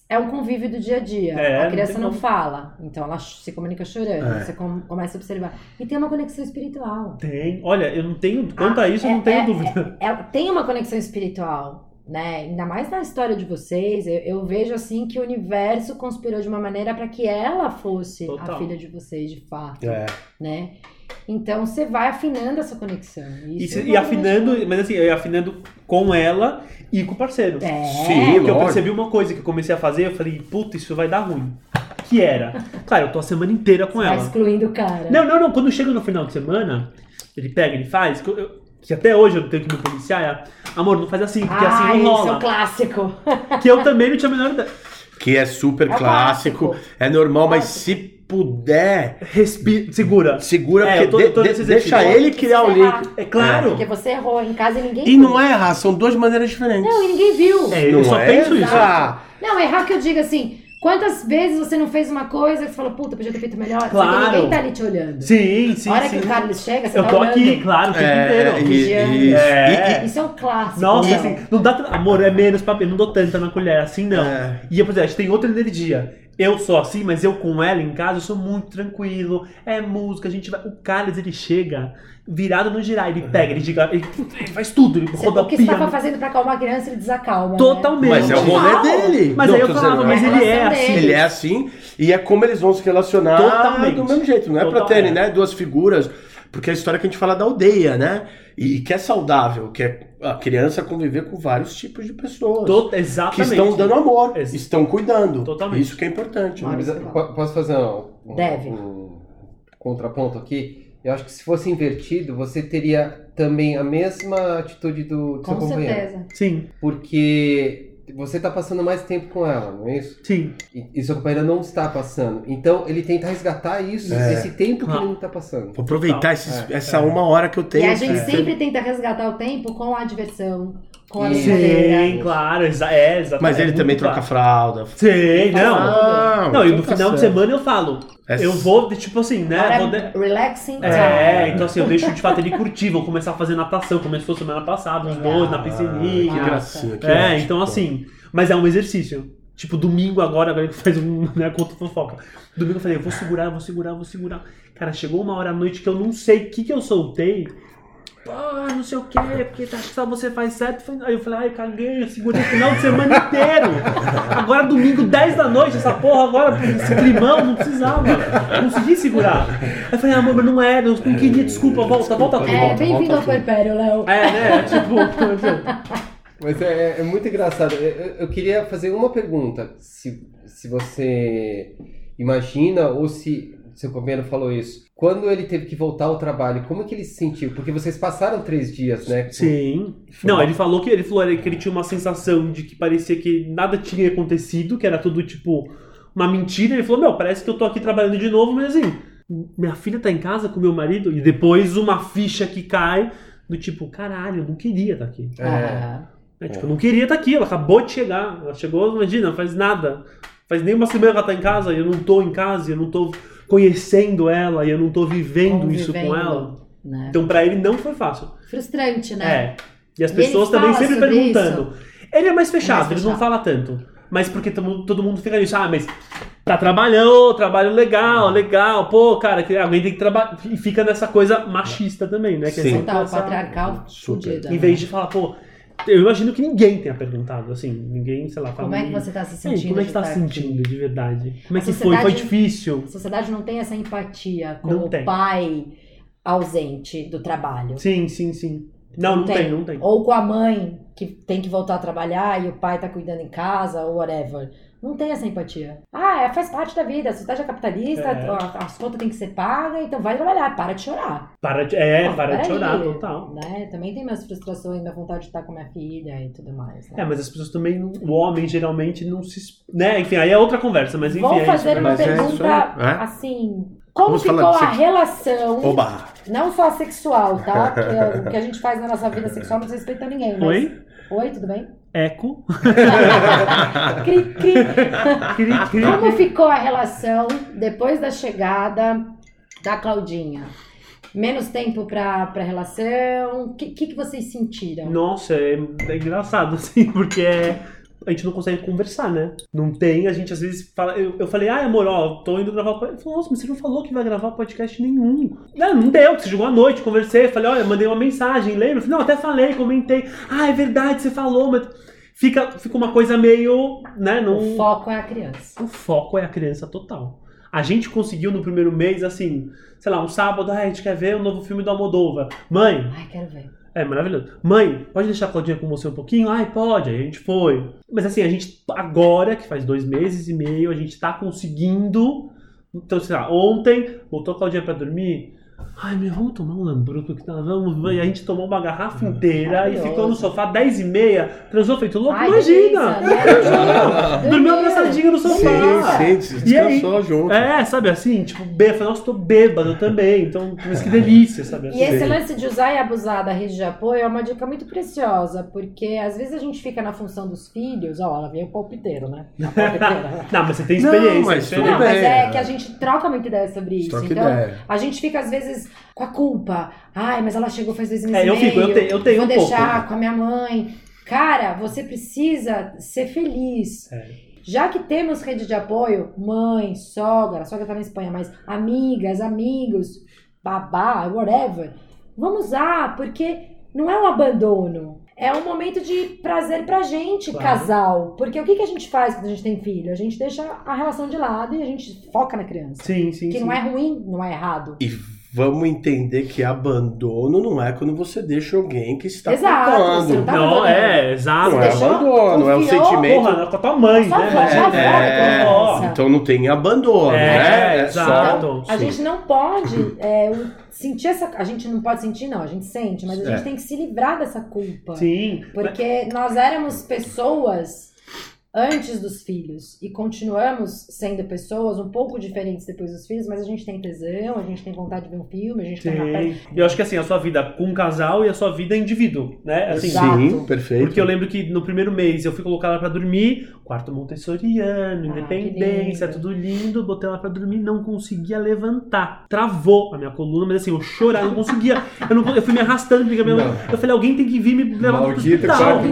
é um convívio do dia a dia. É, a não criança tem não, como. fala, então ela ch- se comunica chorando. É. Você com- começa a observar. E tem uma conexão espiritual. Tem. Olha, eu não tenho. Quanto a isso, eu é- não tenho é- dúvida. Ela tem uma conexão espiritual. Né? Ainda mais na história de vocês, eu, eu vejo assim que o universo conspirou de uma maneira para que ela fosse Total. a filha de vocês, de fato, É. né? Então você vai afinando essa conexão. E, Isso se- é e afinando, mas assim, eu ia afinando com ela e com o parceiro. É. Sim, Porque eu percebi uma coisa que eu comecei a fazer, eu falei, puta, isso vai dar ruim. Que era, claro, eu tô a semana inteira com Vai ela. excluindo o cara. Não, não, não. Quando chega no final de semana, ele pega, ele faz. Que, eu- que até hoje eu tenho que me policiar. É, Amor, não faz assim, porque ah, assim não esse é rola. o clássico. Que eu também não tinha a menor ideia. Que é super É clássico, clássico. é normal, mas se puder, Respira, segura. segura, É, porque eu tô- de- eu tô de- nesse deixa exercício. ele criar o Você link. É claro. Porque você errou em casa e ninguém E viu. não é errar, são duas maneiras diferentes. Não, e ninguém viu. É, eu Não só é penso isso. errar. Não, errar que eu digo assim, quantas vezes você não fez uma coisa que você falou, puta, podia ter feito melhor? Claro. ninguém tá ali te olhando. Sim, sim, A hora sim. que o Carlos chega, você Eu tá tô olhando. aqui, claro, o tempo É, inteiro. e-. É. E- e- Isso é um clássico. Nossa, né? assim, não dá. Amor, é menos papel, não dou tanta na colher, assim não. É. E, por exemplo, a gente tem outra energia. Eu sou assim, mas eu com ela em casa, eu sou muito tranquilo. É música, a gente vai. O Carlos, ele chega virado no girar, ele pega, ele diga, ele, ele faz tudo, ele roda o que você pia. tava fazendo pra acalmar a criança, ele desacalma. Totalmente. Mas é o rolê dele. Mas Não, aí eu falava, dizendo, mas é a ele é assim. dele. Ele é assim, e é como eles vão se relacionar Totalmente. do mesmo jeito. Não é pra Total, terem, né, duas figuras, porque é a história que a gente fala da aldeia, né? E que é saudável, que é a criança conviver com vários tipos de pessoas. Tot- que exatamente. estão dando amor, Ex- estão cuidando. Totalmente. Isso que é importante. né? Mas, po- posso fazer um, um- Deve. um contraponto aqui? Eu acho que se fosse invertido, você teria também a mesma atitude do, do seu Com companheiro. certeza. Sim, Porque você está passando mais tempo com ela, não é isso? sim. E, e seu companheiro não está passando. Então ele tenta resgatar isso, É. esse tempo que Ah. ele não está passando. Vou aproveitar esses- É, essa é. uma hora que eu tenho. E a gente É. sempre tenta resgatar o tempo com a diversão, com a Sim. claro, exa é, exatamente. Mas ele é também troca claro. fralda. Sim, não. Ah, Não, e no final de semana eu falo. É Eu vou, tipo assim, né? Vou de- é relaxing time. É, então assim, eu deixo de fato ele curtir, vou começar a fazer natação, começou semana passada, os dois na Ah, piscininha. que gracinha. que É, ótimo. então assim, mas é um exercício. Tipo, domingo agora, agora que faz um, né, conta fofoca. Domingo eu falei, eu vou segurar, eu vou segurar, eu vou segurar. Cara, chegou uma hora à noite que eu não sei o que que eu soltei. Ah, não sei o que, porque tá, só você faz certo. Aí eu falei, ai, caguei, eu segurei o final de semana inteiro. Agora domingo, 10 da noite, essa porra agora, esse climão, não precisava. Consegui segurar. Aí eu falei, amor, mas não era, eu não queria, desculpa, volta, volta tudo. É, bem-vindo ao Perpério, Léo. É, né? Tipo, Mas é, é muito engraçado. Eu, eu- eu queria fazer uma pergunta. Se, se você imagina ou se seu companheiro falou isso. Quando ele teve que voltar ao trabalho, como que ele se sentiu? Porque vocês passaram três dias, né? Sim. Não, ele falou que ele falou que ele tinha uma sensação de que parecia que nada tinha acontecido, que era tudo tipo uma mentira. Ele falou: Meu, parece que eu tô aqui trabalhando de novo, mas assim, minha filha tá em casa com meu marido. E depois uma ficha que cai do tipo: Caralho, eu não queria estar aqui. É. É, tipo, eu não queria estar aqui, ela acabou de chegar. Ela chegou, imagina, faz nada. Faz nem uma semana que ela tá em casa eu não tô em casa, e eu não tô conhecendo ela, e eu não tô vivendo isso com ela. né? Então pra ele não foi fácil. Frustrante, né? É. E as E pessoas também fala sempre sobre perguntando. Ele é mais fechado, mais ele não fechado. fala tanto. Mas porque todo, todo mundo fica nisso. Ah, mas tá trabalhando, trabalho legal, legal. Pô, cara, que alguém tem que trabalhar. E fica nessa coisa machista também, né? Que é Sim. sempre Total, essa- patriarcal Super. fudida. Em né? vez de falar, pô. Eu imagino que ninguém tenha perguntado, assim. Ninguém, sei lá, fala. Como é que você tá se "Ei, sentindo? Como é que tá estar se aqui?" sentindo, de verdade? Como é que foi? Foi difícil? A sociedade não tem essa empatia com Não o tem. pai ausente do trabalho. Sim, sim, sim. Não, não, Não tem. tem. não tem. Ou com a mãe que tem que voltar a trabalhar e o pai tá cuidando em casa, ou whatever. Não tem essa empatia. Ah, é, faz parte da vida. A sociedade é capitalista, É. a- as contas têm que ser pagas, então vai trabalhar, para de chorar. Para de, é, para de peraí, chorar, total. Né? Também tem minhas frustrações, minha vontade de estar com minha filha e tudo mais. né? É, mas as pessoas também, não- o homem geralmente não se. Né? Enfim, aí é outra conversa, mas enfim. Vou é fazer isso, uma Mas é isso pergunta aí, é? assim. Como Vamos ficou a sexo. relação, Oba! não só sexual, tá? (laughs) Porque o que a gente faz na nossa vida sexual não desrespeita ninguém. Mas... Oi? Oi, tudo bem? Eco. (laughs) Cri, cri. Cri, cri. Como ficou a relação depois da chegada da Claudinha? Menos tempo pra, pra relação? O que, que, que vocês sentiram? Nossa, é, é engraçado, (laughs) assim, porque é. A gente não consegue conversar, né? Não tem, a gente às vezes fala. Eu, eu falei, ai amor, ó, tô indo gravar podcast. Ele falou, nossa, mas você não falou que vai gravar podcast nenhum. Não, não deu, você jogou à noite, conversei, falei, olha, mandei uma mensagem, lembra? Falei, não, até falei, comentei. Ah, é verdade, você falou, mas. Fica, fica uma coisa meio. né? Não... O foco é a criança. O foco é a criança total. A gente conseguiu no primeiro mês, assim, sei lá, um sábado, ah, a gente quer ver o novo filme do Almodóvar. Mãe, Ai, quero ver. É maravilhoso. Mãe, pode deixar a Claudinha com você um pouquinho? Ai, pode. Aí a gente foi. Mas assim, a gente, agora, que faz dois meses e meio, a gente tá conseguindo. Então, sei lá, ontem, botou a Claudinha pra dormir. Ai, meu, vamos tomar um lambrusco que tá, vamos. E a gente tomou uma garrafa inteira e ficou no sofá 10 e meia, transou feito louco. Ai, Imagina! delícia, (laughs) né? Dormiu abraçadinha no sofá. Sim, sim, E aí? descansou junto. É, sabe assim, tipo, bêbado. Eu falei, Nossa, tô bêbado também. Então, mas que delícia, sabe assim. E esse lance de usar e abusar da rede de apoio é uma dica muito preciosa, porque às vezes a gente fica na função dos filhos, ó, ela veio o palpiteiro, né? (laughs) Não, mas você tem Não, experiência. mas é tudo Não, mas bem, é é. que a gente troca muita ideia sobre isso. Troca então, ideia. a gente fica às vezes com a culpa. Ai, mas ela chegou faz dois meses É, eu e fico, eu meio. te- eu tenho Vou um pouco. deixar com a minha mãe. Cara, você precisa ser feliz. É. Já que temos rede de apoio, mãe, sogra, a sogra tá na Espanha, mas amigas, amigos, babá, whatever, vamos usar, porque não é um abandono. É um momento de prazer pra gente, Claro. casal. Porque o que, que a gente faz quando a gente tem filho? A gente deixa a relação de lado e a gente foca na criança. Sim, sim, Que sim. não é ruim, não é errado. E vamos entender que abandono não é quando você deixa alguém que está Exato, culpando. tá Não, é, exato. Não é abandono, é o confiou, sentimento. Porra, com a tua mãe, Só né? vai, É, criança. então não tem abandono, É, né? É exato. só. A gente não pode é, sentir essa. A gente não pode sentir, não, a gente sente, mas a gente É. tem que se livrar dessa culpa. Sim. Porque nós éramos pessoas antes dos filhos e continuamos sendo pessoas um pouco diferentes depois dos filhos, mas a gente tem tesão, a gente tem vontade de ver um filme, a gente tem Sim. E eu acho que assim, a sua vida com um casal e a sua vida indivíduo, né? Assim, Exato. Sim, perfeito. Porque eu lembro que no primeiro mês eu fui colocar ela pra dormir, quarto montessoriano, Ah, independência, lindo. tudo lindo, botei ela pra dormir, não conseguia levantar. Travou a minha coluna, mas assim, eu chorava, não conseguia. Eu, não, eu fui me arrastando, porque a minha mãe, eu falei, alguém tem que vir me levar pro Maldito hospital. quarto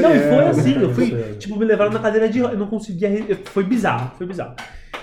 Não, foi assim, eu fui, tipo, me levaram na cadeira de eu não conseguia, foi bizarro, foi bizarro.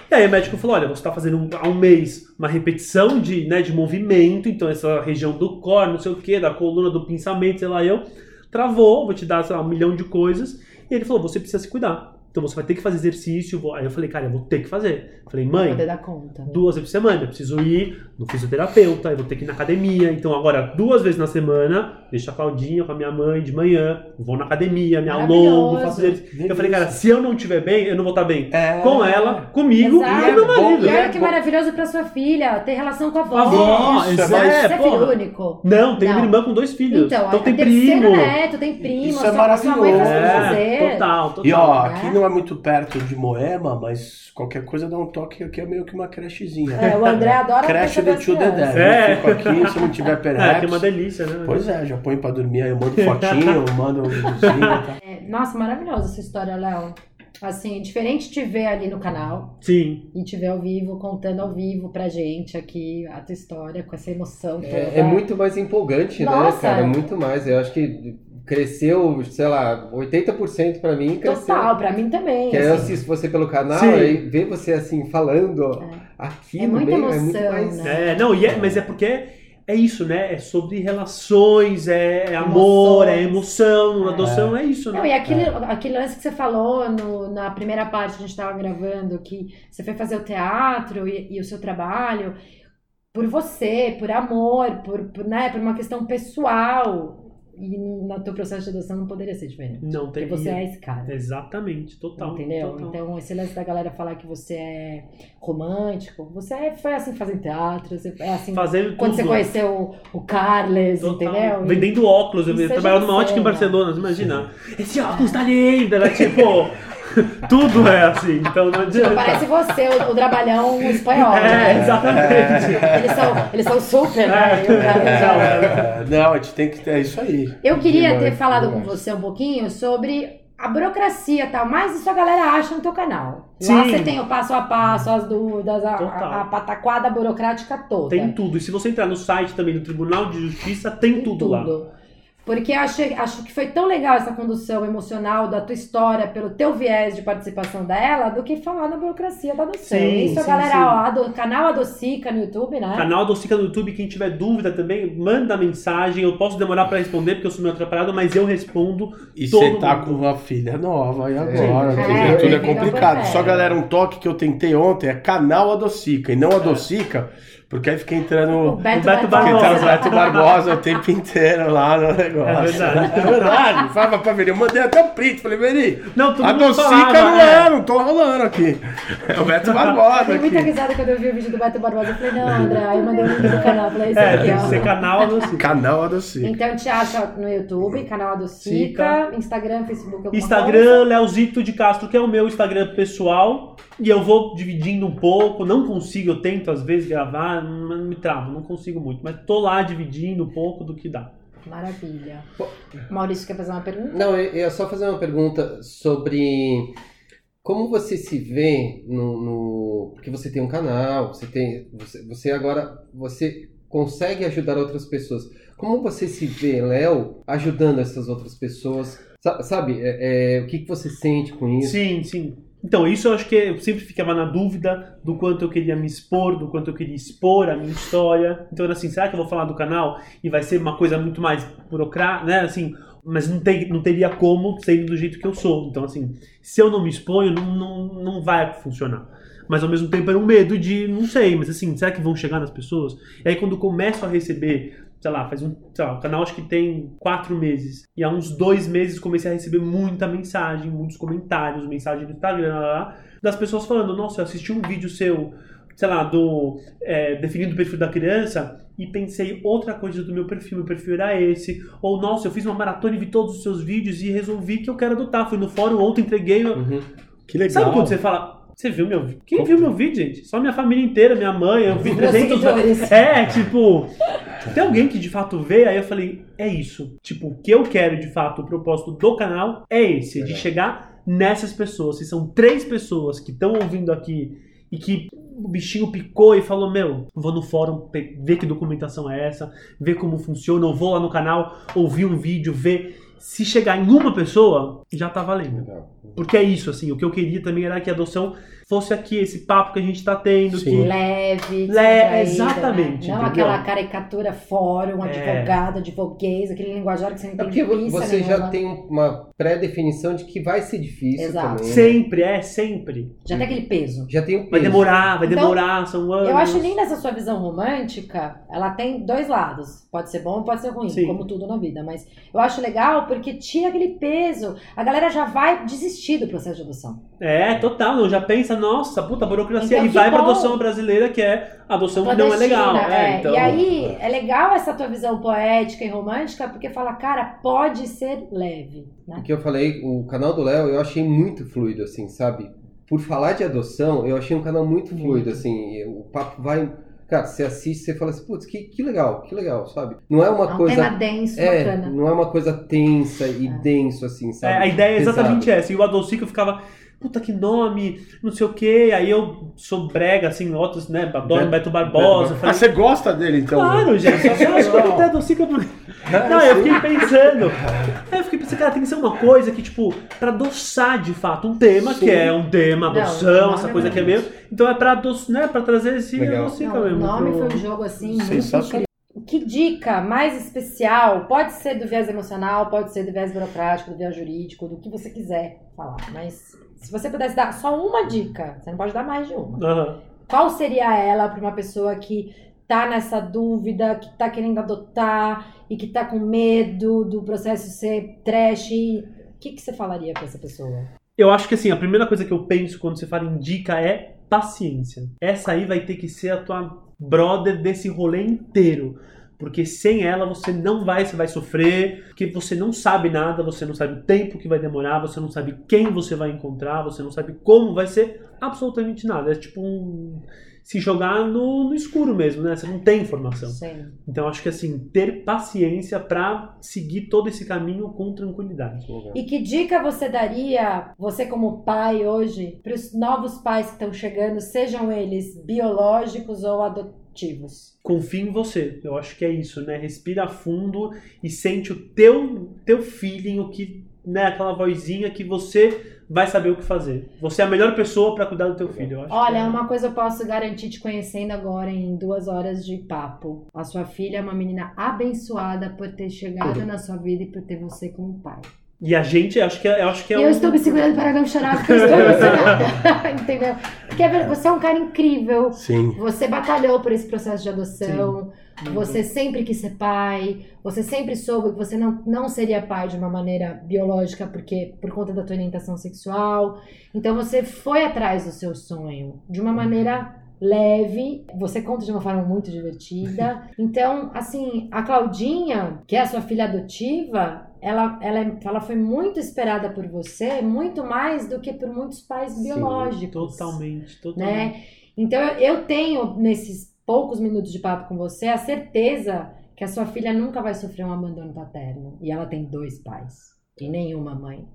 E aí o médico falou, olha, você tá fazendo há um mês uma repetição de, né, de movimento, então essa região do core, não sei o que, da coluna, do pensamento, sei lá eu, travou, vou te dar, sei lá, um milhão de coisas, e ele falou, você precisa se cuidar. Então você vai ter que fazer exercício. vou- Aí eu falei, cara, eu vou ter que fazer. Falei, mãe, poder dar conta. duas vezes por semana. Eu preciso ir no fisioterapeuta, eu vou ter que ir na academia. Então agora, duas vezes na semana, deixo a Claudinha com a minha mãe de manhã, vou na academia, me alongo, faço exercício. Eu falei, cara, se eu não estiver bem, eu não vou estar bem. É. Com ela, comigo Exato. e com meu marido. E olha é que maravilhoso pra sua filha ter relação com a avó. A avó, Isso, é Você é filho porra. único. Não, tem Não. minha irmã com dois filhos. Então, Então, tem primo. neto, tem primo, Isso é sua mãe faz maravilhoso. tudo É, fazer. total, total. E ó, aqui não é muito perto de Moema, mas qualquer coisa dá um toque, aqui é meio que uma crechezinha. É, o André adora Creche de as tio. Dedé. É. Fico aqui, se não tiver (laughs) É, perex. que é uma delícia, né? Pois é, já põe pra dormir, aí eu mando fotinho, (laughs) eu mando um videozinho e tal. É, Nossa, maravilhosa essa história, Léo. Assim, diferente te ver ali no canal Sim. e te ver ao vivo, contando ao vivo pra gente aqui a tua história, com essa emoção toda. É, é muito mais empolgante, Nossa. né, cara? É muito mais. Eu acho que cresceu, sei lá, 80% pra mim cresceu. Total, pra mim também. Que aí eu assim. assisto você pelo canal Sim. e ver você assim falando aqui É no muita meio é muito emoção, mais. né? É, não, e é- mas é porque é isso, né? É sobre relações, é, é amor, é emoção, adoção, é, isso, né? Não, e aquele, aquele lance que você falou no- na primeira parte que a gente tava gravando, que você foi fazer o teatro e, e o seu trabalho por você, por amor, por, por, né, por uma questão pessoal. E no teu processo de adoção não poderia ser diferente. Não Porque tem você é esse cara. Exatamente, total. Entendeu? total. Então, esse lance da galera falar que você é romântico, você é- foi assim fazendo teatro, você é assim Fazendo quando tudo. você conheceu o, o Carles, Total. entendeu? Vendendo óculos, eu é trabalhava numa ótica em. Barcelona, imagina. Esse óculos tá lindo, era tipo. (laughs) (laughs) tudo é assim, então não adianta. Parece você, o, o trabalhão espanhol. É, né? exatamente. Eles são, eles são super, né? É, já- É, não, a gente tem que ter é isso aí. Eu queria ter Demais, falado com demais. você um pouquinho sobre a burocracia e tal, mas isso a galera acha no teu canal. Lá Sim. você tem o passo a passo, as dúvidas, a, a, a pataquada burocrática toda. Tem tudo. E se você entrar no site também do Tribunal de Justiça, tem, tudo, lá. Porque eu achei, acho que foi tão legal essa condução emocional da tua história, pelo teu viés de participação dela, do que falar na burocracia da adoção. Sim, Isso, sim, galera, sim. ó, ado- canal Adocica no YouTube, né? Canal Adocica no YouTube, quem tiver dúvida também, manda mensagem. Eu posso demorar pra responder porque eu sou meio atrapalhado, mas eu respondo. E você tá mundo. com uma filha nova e agora, É, dizer, tudo é tem que complicado. dar Só galera, um toque que eu tentei ontem é canal Adocica e não Adocica, porque aí fica O entrando. Beto, O Beto tá Barbosa. o Beto Barbosa o tempo inteiro lá no negócio. É verdade. É verdade. Fala pra Veri. Eu mandei até o print. Falei, Veri, Não, todo a Docica falava, não é. é, não tô rolando aqui. (laughs) É o Beto Barbosa Dei muita aqui. risada quando eu vi o vídeo do Beto Barbosa. Eu falei, não, André. Aí eu mandei o link do canal. Falei, esse É, aqui, tem que ser canal Adocica. Canal Adocica. Então te acha no YouTube, canal Adocica, Instagram, Facebook, Instagram, Leozito de Castro, que é o meu Instagram pessoal. E eu vou dividindo um pouco. Não consigo, eu tento às vezes gravar, mas me travo, não consigo muito. Mas tô lá dividindo um pouco do que dá. Maravilha. Maurício, quer fazer uma pergunta? Não, eu ia só fazer uma pergunta sobre como você se vê no, no- porque você tem um canal, você tem, você, você agora você consegue ajudar outras pessoas. Como você se vê, Léo, ajudando essas outras pessoas? Sa- Sabe, é- é, o que, que você sente com isso? Sim, sim. Então, isso eu acho que eu sempre ficava na dúvida do quanto eu queria me expor, do quanto eu queria expor a minha história. Então, era assim, será que eu vou falar do canal e vai ser uma coisa muito mais burocrática, né? Assim, mas não, tem, não teria como sendo do jeito que eu sou. Então, assim, se eu não me exponho, não, não, não vai funcionar. Mas ao mesmo tempo era um medo de, não sei, mas assim, será que vão chegar nas pessoas? E aí quando eu começo a receber, sei lá, faz um, sei lá, o canal acho que tem quatro meses. E há uns dois meses comecei a receber muita mensagem, muitos comentários, mensagem do Instagram, lá, lá, lá, das pessoas falando, nossa, eu assisti um vídeo seu, sei lá, do é, definindo o perfil da criança e pensei outra coisa do meu perfil, meu perfil era esse. Ou, nossa, eu fiz uma maratona e vi todos os seus vídeos e resolvi que eu quero adotar. Fui no fórum ontem, entreguei. Uhum. Que legal. Sabe quando você fala, você viu meu vídeo? Quem viu meu vídeo, gente? Só minha família inteira, minha mãe, eu vi Meus 300... seguidores. É, tipo... Tem alguém que de fato vê, aí eu falei, é isso. Tipo, o que eu quero de fato, o propósito do canal é esse, de chegar nessas pessoas. Se são três pessoas que estão ouvindo aqui e que o bichinho picou e falou, meu, vou no fórum ver que documentação é essa, ver como funciona, ou vou lá no canal, ouvir um vídeo, ver... Se chegar em uma pessoa, já tá valendo. Legal. Porque é isso, assim, o que eu queria também era que a adoção fosse aqui, esse papo que a gente tá tendo, Sim. que Leve, Le- descontraída, exatamente, Né? Não entendeu? aquela caricatura fórum, É. advogado, advoguês, aquele linguajar que você não É entende porque você já nenhuma. tem uma pré-definição de que vai ser difícil Exato. também. né? sempre, é, sempre. Já tem aquele peso. Já tem o Vai peso. demorar, vai Então, demorar, são anos. Eu acho linda essa sua visão romântica. Ela tem dois lados. Pode ser bom, pode ser ruim, Sim. como tudo na vida. Mas eu acho legal porque tira aquele peso. A galera já vai desistir do processo de adoção. É, total, não, já pensa, nossa, puta burocracia, Então, e vai pra bom. adoção brasileira, que é adoção que não é legal. É, então, E aí, é legal essa tua visão poética e romântica, porque fala, cara, pode ser leve. Né? O que eu falei, o canal do Léo, eu achei muito fluido, assim, sabe? Por falar de adoção, eu achei um canal muito fluido, assim. e O papo vai. Cara, você assiste, você fala assim, putz, que, que legal, que legal, sabe? Não é uma É um coisa. tema denso, É, bacana. não é uma coisa tensa e denso, assim, é, sabe? a ideia é exatamente Pesado. essa. E o Adolcico ficava, puta que nome, não sei o quê. Aí eu sou brega, assim, outros, né? Adoro Beto- Beto Barbosa. Beto falei, Ah, você gosta dele então? Claro, gente. Eu acho que ele tem Adolcico por... Não, eu fiquei pensando. Aí eu fiquei pensando, cara, tem que ser uma coisa que, tipo, pra adoçar de fato um tema, Sim. que é um tema, adoção, essa nome coisa é que é meio. Então é pra, adoç... né, pra trazer esse Legal. adocica Não, o mesmo. nome pro- foi um jogo assim muito Sensacional. Que dica mais especial? Pode ser do viés emocional, pode ser do viés burocrático, do viés jurídico, do que você quiser falar. Mas se você pudesse dar só uma dica, você não pode dar mais de uma. Aham. Qual seria ela para uma pessoa que tá nessa dúvida, que tá querendo adotar e que tá com medo do processo ser trash? O que, que você falaria para essa pessoa? Eu acho que assim, a primeira coisa que eu penso quando você fala em dica é paciência. Essa aí vai ter que ser a tua brother desse rolê inteiro. Porque sem ela você não vai, você vai sofrer, porque você não sabe nada, você não sabe o tempo que vai demorar, você não sabe quem você vai encontrar, você não sabe como vai ser absolutamente nada. É tipo um. Se jogar no, no escuro mesmo, né? Você não tem informação. Sim. Então acho que assim, ter paciência pra seguir todo esse caminho com tranquilidade. E que dica você daria, você como pai hoje, para os novos pais que estão chegando, sejam eles biológicos ou adotivos? Confie em você. Eu acho que é isso, né? Respira fundo e sente o teu teu feeling, o que, né, aquela vozinha que você vai saber o que fazer. Você é a melhor pessoa pra cuidar do teu filho. Eu acho Olha, que é- uma coisa eu posso garantir te conhecendo agora em duas horas de papo. A sua filha é uma menina abençoada por ter chegado na sua vida e por ter você como pai. E a gente, acho que é, eu acho que é E eu um- estou me segurando para não chorar porque eu estou emocionada. (laughs) Entendeu? Porque é você é um cara incrível. Sim. Você batalhou por esse processo de adoção. Uhum. Você sempre quis ser pai. Você sempre soube que você não, não seria pai de uma maneira biológica porque por conta da tua orientação sexual. Então você foi atrás do seu sonho de uma maneira leve. Você conta de uma forma muito divertida. (laughs) Então, assim, a Claudinha, que é a sua filha adotiva, ela, ela, ela foi muito esperada por você, muito mais do que por muitos pais Sim, biológicos Totalmente, totalmente. né? Então eu tenho nesses poucos minutos de papo com você a certeza que a sua filha nunca vai sofrer um abandono paterno e ela tem dois pais e nenhuma mãe.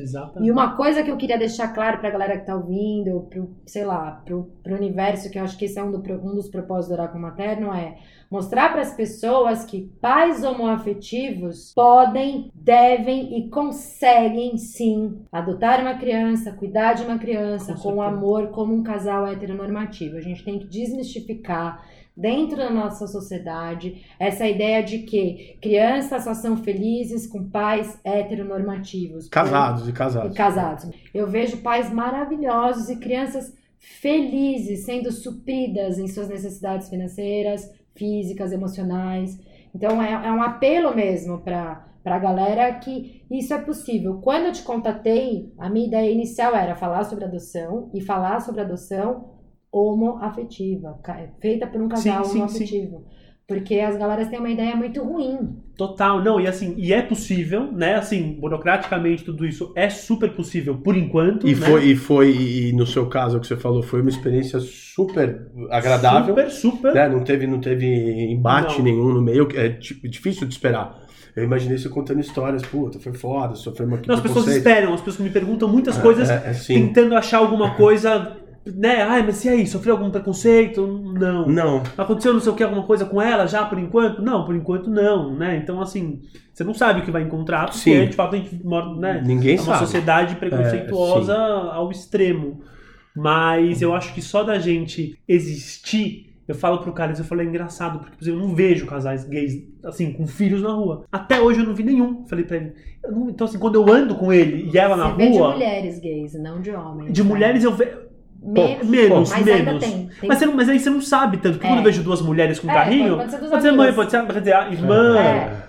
Exatamente. E uma coisa que eu queria deixar claro pra galera que tá ouvindo, pro, sei lá, pro, pro universo, que eu acho que esse é um, do- um dos propósitos do Oráculo Materno, é mostrar para as pessoas que pais homoafetivos podem, devem e conseguem sim adotar uma criança, cuidar de uma criança Com com, amor, como um casal heteronormativo. A gente tem que desmistificar dentro da nossa sociedade essa ideia de que crianças só são felizes com pais heteronormativos. Casados e E casados. casados. Eu vejo pais maravilhosos e crianças felizes sendo supridas em suas necessidades financeiras, físicas, emocionais. Então é, é um apelo mesmo para para a galera que isso é possível. Quando eu te contatei, a minha ideia inicial era falar sobre adoção e falar sobre adoção homoafetiva, feita por um casal Sim, sim, homoafetivo. Porque as galeras têm uma ideia muito ruim. Total, não, e assim, e é possível, né? Assim, burocraticamente tudo isso é super possível por enquanto. E né? foi, e foi, e no seu caso, o que você falou, foi uma experiência super agradável. Super, super. né? Não teve, não teve embate Não. nenhum no meio, que é difícil de esperar. Eu imaginei você contando histórias, puta, foi foda, sofreu uma Não, as pessoas esperam, as pessoas me perguntam muitas coisas É, é, sim. tentando achar alguma coisa, né? Ai, mas e aí, sofreu algum preconceito? Não. Não, Aconteceu não sei o que, alguma coisa com ela já por enquanto? Não, por enquanto não, né? Então, assim, você não sabe o que vai encontrar, porque Sim. de fato a gente mora, né? ninguém É uma sabe. sociedade preconceituosa É, ao extremo. Mas eu acho que só da gente existir, eu falo pro Carlos, eu falo, é engraçado, porque por exemplo, eu não vejo casais gays, assim, com filhos na rua. Até hoje eu não vi nenhum. Falei pra ele. Eu não- então, assim, quando eu ando com ele e ela na Você vê de rua, mulheres gays, não de homens. de né? mulheres eu vejo. Menos, menos, mas menos. ainda tem. tem Mas, você não- mas aí você não sabe tanto, porque É. quando eu vejo duas mulheres com É, carrinho, pode ser duas pode ser mãe, pode ser a irmã. É.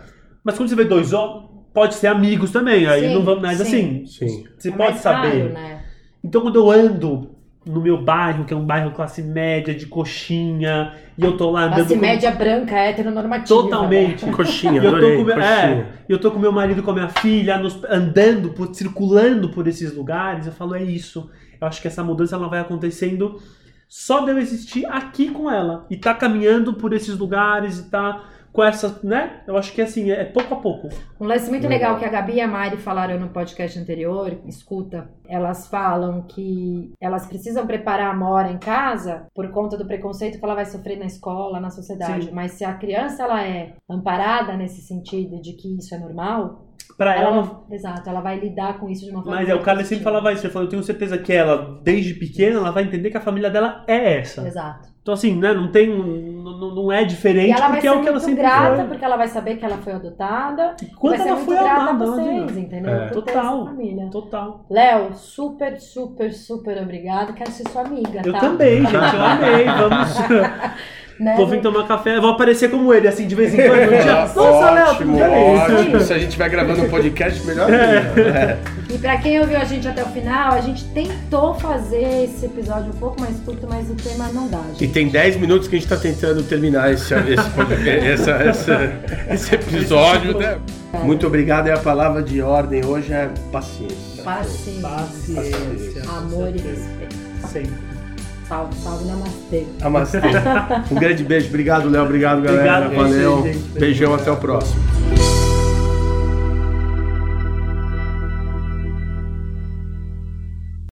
Mas quando você vê dois homens, pode ser amigos também. Aí Sim, não vamos mais sim. assim. Sim. Você É pode saber. raro, né? Então quando eu ando no meu bairro, que é um bairro classe média, de coxinha, e eu tô lá andando Classe com... média branca, heteronormativa. Totalmente. (laughs) Coxinha, E eu tô adorei, com meu, coxinha. é, e eu tô com meu marido, com a minha filha, nos- andando, por, circulando por esses lugares, eu falo, é isso. Eu acho que essa mudança ela vai acontecendo só de eu existir aqui com ela. E tá caminhando por esses lugares e tá com essa, né? Eu acho que assim, é pouco a pouco. Um lance muito Legal. que a Gabi e a Mari falaram no podcast anterior, escuta, elas falam que elas precisam preparar a Mora em casa por conta do preconceito que ela vai sofrer na escola, na sociedade. Sim. Mas se a criança ela é amparada nesse sentido de que isso é normal, Pra ela, ela, exato, ela vai lidar com isso de uma forma Mas é, o Carlos sempre falava isso, ele falou, eu tenho certeza que ela, desde pequena, ela vai entender que a família dela é essa. Exato. Então assim, né, não tem, não, não é E diferente, vai porque ser é o que ela sempre grata, foi. porque ela vai saber que ela foi adotada. E Quanto ser ela foi grata amada, a não vocês, entendeu? É. Total. Total. Léo, super, super, super obrigado. Quero ser sua amiga, Eu tá? também, gente, eu amei. Vamos. (laughs) Né? Vou vir tomar café, vou aparecer como ele, assim, de vez em quando. Um dia, (laughs) Nossa, Léo, tudo ótimo. Se a gente estiver gravando um podcast, melhor ainda. É. E pra quem ouviu a gente até o final, a gente tentou fazer esse episódio um pouco mais curto, mas o tema não dá, E gente. tem 10 minutos que a gente tá tentando terminar esse, esse, podcast- (laughs) essa- essa- esse episódio, né? Muito obrigado. E a palavra de ordem hoje é paciência. Paciência, Paciência. amor e respeito. Sempre. Salve, salve, namastê. Amastê. (laughs) Um grande beijo. Obrigado, Léo. Obrigado, galera. Obrigado, Valeu. gente. Beijão, até o próximo.